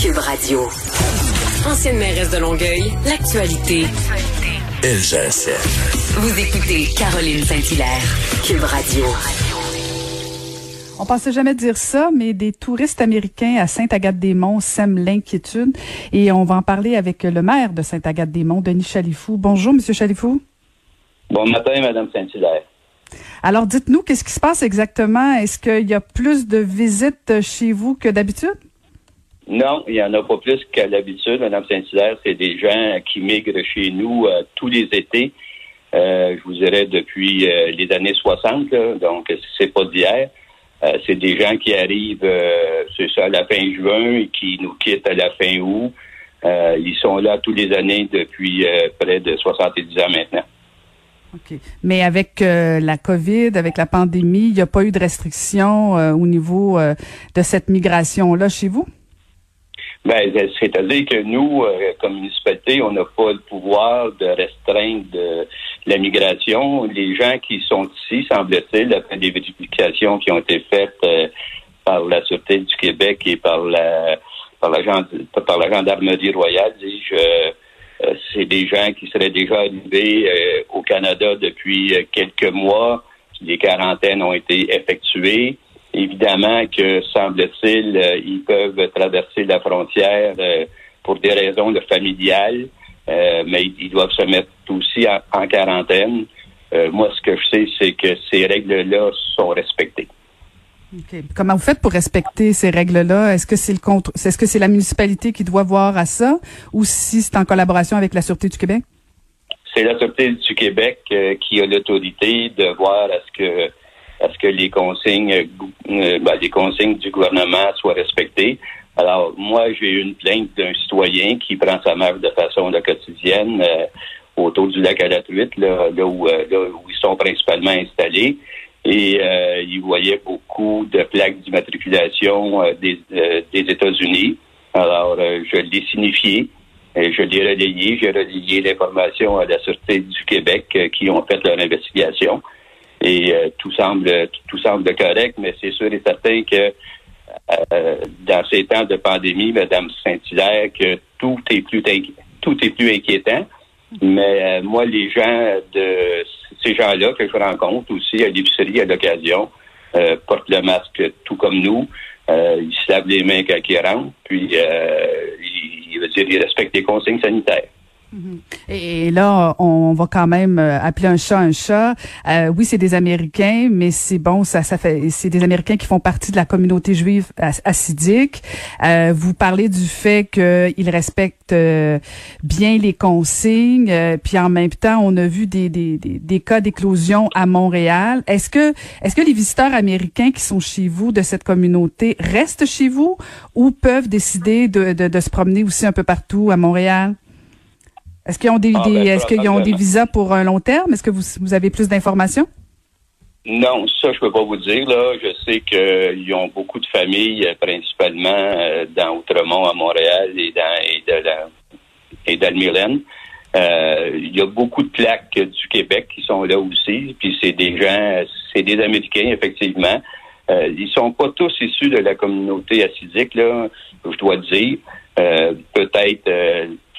Cube Radio. Ancienne mairesse de Longueuil, l'actualité. LGSN. Vous écoutez Caroline Saint-Hilaire, Cube Radio. On pensait jamais dire ça, mais des touristes américains à Sainte-Agathe-des-Monts sèment l'inquiétude. Et on va en parler avec le maire de Sainte-Agathe-des-Monts, Denis Chalifou. Bonjour, Monsieur Chalifou. Bon matin, Madame Saint-Hilaire. Alors, dites-nous, qu'est-ce qui se passe exactement? Est-ce qu'il y a plus de visites chez vous que d'habitude? Non, il n'y en a pas plus qu'à l'habitude, Madame Saint-Hilaire. C'est des gens qui migrent chez nous euh, tous les étés. Euh, je vous dirais depuis euh, les années 60, donc c'est pas d'hier. c'est des gens qui arrivent, c'est ça, à la fin juin et qui nous quittent à la fin août. ils sont là tous les années depuis près de 70 ans maintenant. OK. Mais avec euh, la COVID, avec la pandémie, il n'y a pas eu de restrictions euh, au niveau euh, de cette migration-là chez vous? Ben, c'est-à-dire que nous, comme municipalité, on n'a pas le pouvoir de restreindre la migration. Les gens qui sont ici, semble-t-il, après des vérifications qui ont été faites par la Sûreté du Québec et par la par la, par la gendarmerie royale, dis-je, euh, c'est des gens qui seraient déjà arrivés euh, au Canada depuis euh, quelques mois. Les quarantaines ont été effectuées. Évidemment que, semble-t-il, ils peuvent traverser la frontière pour des raisons familiales, mais ils doivent se mettre aussi en, quarantaine. moi, ce que je sais, c'est que ces règles-là sont respectées. Comment vous faites pour respecter ces règles-là? Est-ce que c'est le contre, est-ce que c'est la municipalité qui doit voir à ça ou si c'est en collaboration avec la Sûreté du Québec? C'est la Sûreté du Québec euh, qui a l'autorité de voir à ce que, à ce que les consignes, euh, ben, les consignes du gouvernement soient respectées. Alors, moi, j'ai eu une plainte d'un citoyen qui prend sa marque de façon quotidienne euh, autour du lac à la truite, là, où, là où ils sont principalement installés et euh, il voyait beaucoup de plaques d'immatriculation euh, des, euh, des États-Unis. Alors, euh, je l'ai signifié, et je l'ai relayé, j'ai relayé l'information à la Sûreté du Québec qui ont fait leur investigation. Et tout semble tout semble correct, mais c'est sûr et certain que dans ces temps de pandémie, Madame Saint-Hilaire, que tout est plus tout est plus inquiétant. Mais moi, les gens de ces gens-là que je rencontre aussi à l'épicerie à l'occasion euh, portent le masque tout comme nous. Euh, ils se lavent les mains quand ils rentrent, puis euh, ils, ils respectent les consignes sanitaires. Et là, on va quand même euh, appeler un chat un chat. Euh, oui, c'est des Américains, mais c'est bon, ça, ça fait, c'est des Américains qui font partie de la communauté juive assidique. Euh, vous parlez du fait qu'ils respectent euh, bien les consignes, puis en même temps, on a vu des, des, des, des cas d'éclosion à Montréal. Est-ce que, est-ce que les visiteurs américains qui sont chez vous de cette communauté restent chez vous ou peuvent décider de, de, de se promener aussi un peu partout à Montréal? Est-ce qu'ils ont des, ah, ben, est-ce qu'ils ont des visas pour un long terme? Est-ce que vous, vous avez plus d'informations? Non, ça, je peux pas vous dire. Là, je sais qu'ils ont beaucoup de familles, euh, principalement euh, dans Outremont, à Montréal et dans et, Mylène. Euh, il y a beaucoup de plaques du Québec qui sont là aussi. Puis c'est des gens, c'est des Américains effectivement. Euh, ils sont pas tous issus de la communauté acidique là, je dois dire. Peut-être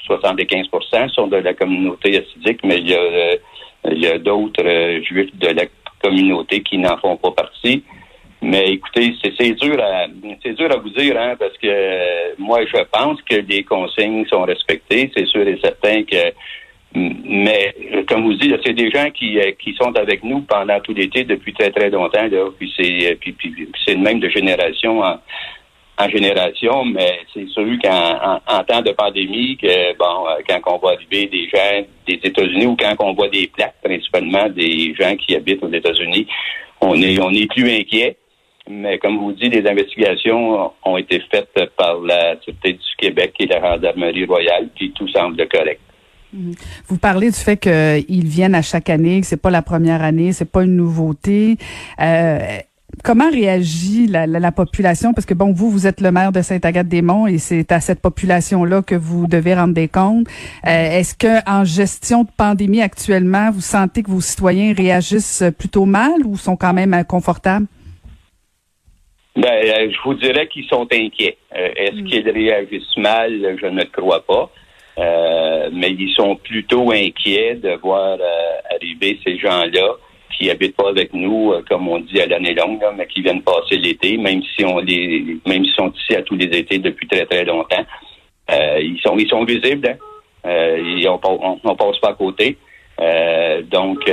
75% sont de la communauté assidique, mais il y a, euh, d'autres euh, juifs de la communauté qui n'en font pas partie. Mais écoutez, c'est dur à dur à vous dire, hein, parce que euh, moi je pense que les consignes sont respectées, c'est sûr et certain que mais comme vous dites, c'est des gens qui, sont avec nous pendant tout l'été depuis très très longtemps, puis c'est c'est même de génération en génération, mais c'est sûr qu'en en, temps de pandémie, que bon, euh, quand on voit arriver des gens des États-Unis ou quand on voit des plaques, principalement des gens qui habitent aux États-Unis, on est on est plus inquiet. Mais comme vous dites, des investigations ont été faites par la Sûreté du Québec et la Gendarmerie royale, puis tout semble correct. Mhm. Vous parlez du fait qu'ils viennent à chaque année, que c'est pas la première année, c'est pas une nouveauté. Euh, Comment réagit la, population? Parce que bon, vous, vous êtes le maire de Sainte-Agathe-des-Monts et c'est à cette population-là que vous devez rendre des comptes. Euh, est-ce que en gestion de pandémie actuellement, vous sentez que vos citoyens réagissent plutôt mal ou sont quand même confortables? Ben, euh, je vous dirais qu'ils sont inquiets. Euh, est-ce mm. qu'ils réagissent mal? Je ne crois pas. Euh, mais ils sont plutôt inquiets de voir arriver ces gens-là qui habitent pas avec nous, comme on dit à l'année longue, mais qui viennent passer l'été, même si on les, même s'ils sont ici à tous les étés depuis très très longtemps. ils sont ils sont visibles. Hein? Euh, on, on, passe pas à côté. donc,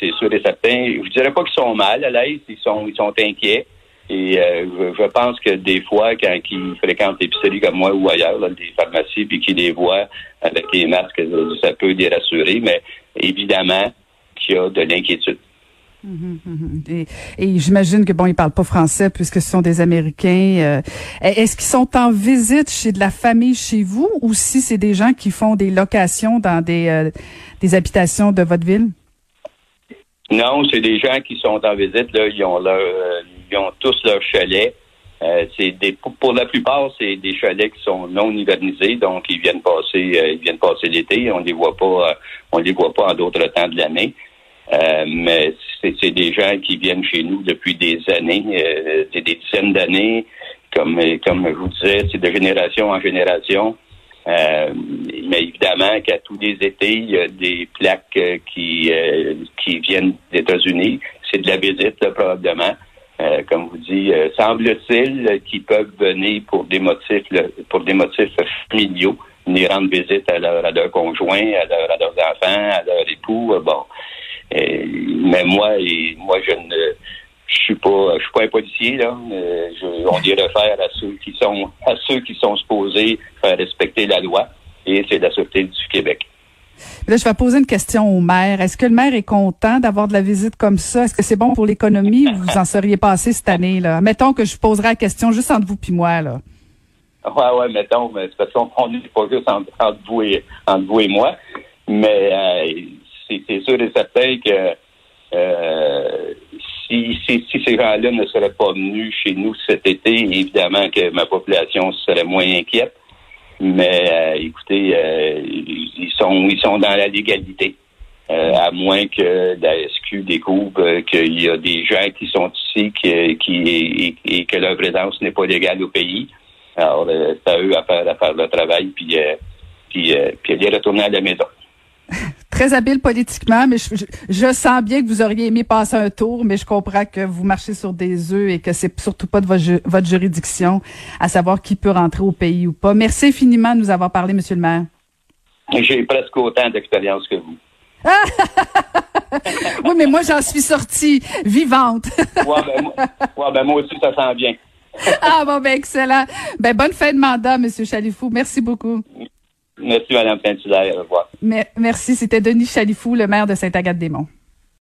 c'est sûr et certain. Je dirais pas qu'ils sont mal à l'aise, ils sont ils sont inquiets. Et euh, je, pense que des fois, quand ils fréquentent l'épicerie comme moi ou ailleurs, là, des pharmacies, puis qu'ils les voient avec les masques, ça peut les rassurer, mais évidemment qu'il y a de l'inquiétude. Mhm, mhm. Et, j'imagine que bon, ils parlent pas français puisque ce sont des Américains. Euh, est-ce qu'ils sont en visite chez de la famille chez vous ou si c'est des gens qui font des locations dans des, euh, des habitations de votre ville? Non, c'est des gens qui sont en visite. Là, ils ont leur, ils ont tous leur chalet. Euh, c'est pour la plupart, c'est des chalets qui sont non hivernisés, donc ils viennent passer euh, ils viennent passer l'été. On les voit pas euh, on les voit pas en d'autres temps de l'année. Mais c'est des gens qui viennent chez nous depuis des années, des dizaines d'années. Comme comme je vous disais, c'est de génération en génération. mais évidemment qu'à tous les étés, il y a des plaques qui qui viennent des États-Unis. C'est de la visite, probablement. Euh, comme vous euh, semble-t-il qu'ils peuvent venir pour des motifs pour des motifs familiaux, venir rendre visite à leur, à leur conjoint, à, leur, à, leurs enfants, à leur époux. Euh, bon, mais moi, et, moi, je ne je suis pas je suis pas un policier là. Je, on les réfère à ceux qui sont à ceux qui sont supposés faire respecter la loi et c'est la Sûreté du Québec. Là, je vais poser une question au maire. Est-ce que le maire est content d'avoir de la visite comme ça? Est-ce que c'est bon pour l'économie ou vous en seriez passé cette année? là? Mettons que je poserai la question juste entre vous et moi. Là. Ouais, ouais, mettons, mais c'est parce qu'on n'est pas juste entre, vous et, entre vous et moi. Mais euh, c'est sûr et certain que euh, si, ces gens-là ne seraient pas venus chez nous cet été, évidemment que ma population serait moins inquiète. Mais euh, écoutez, euh, ils sont ils sont dans la légalité. À moins que la SQ découvre qu'il y a des gens qui sont ici qui, et, que leur présence n'est pas légale au pays. Alors, c'est à eux à faire, à faire le travail, puis, puis, puis aller retourner à la maison. Très habile politiquement, mais je, sens bien que vous auriez aimé passer un tour, mais je comprends que vous marchez sur des œufs et que c'est surtout pas de votre, juridiction à savoir qui peut rentrer au pays ou pas. Merci infiniment de nous avoir parlé, Monsieur le maire. J'ai presque autant d'expérience que vous. oui, mais moi, j'en suis sortie vivante. ouais, ben, moi, ben, moi aussi, ça sent bien. ah bon, ben excellent. Ben bonne fin de mandat, Monsieur Chalifou. Merci beaucoup. Merci, Mme Pintulaire. Au revoir. merci. C'était Denis Chalifou, le maire de Sainte-Agathe-des-Monts.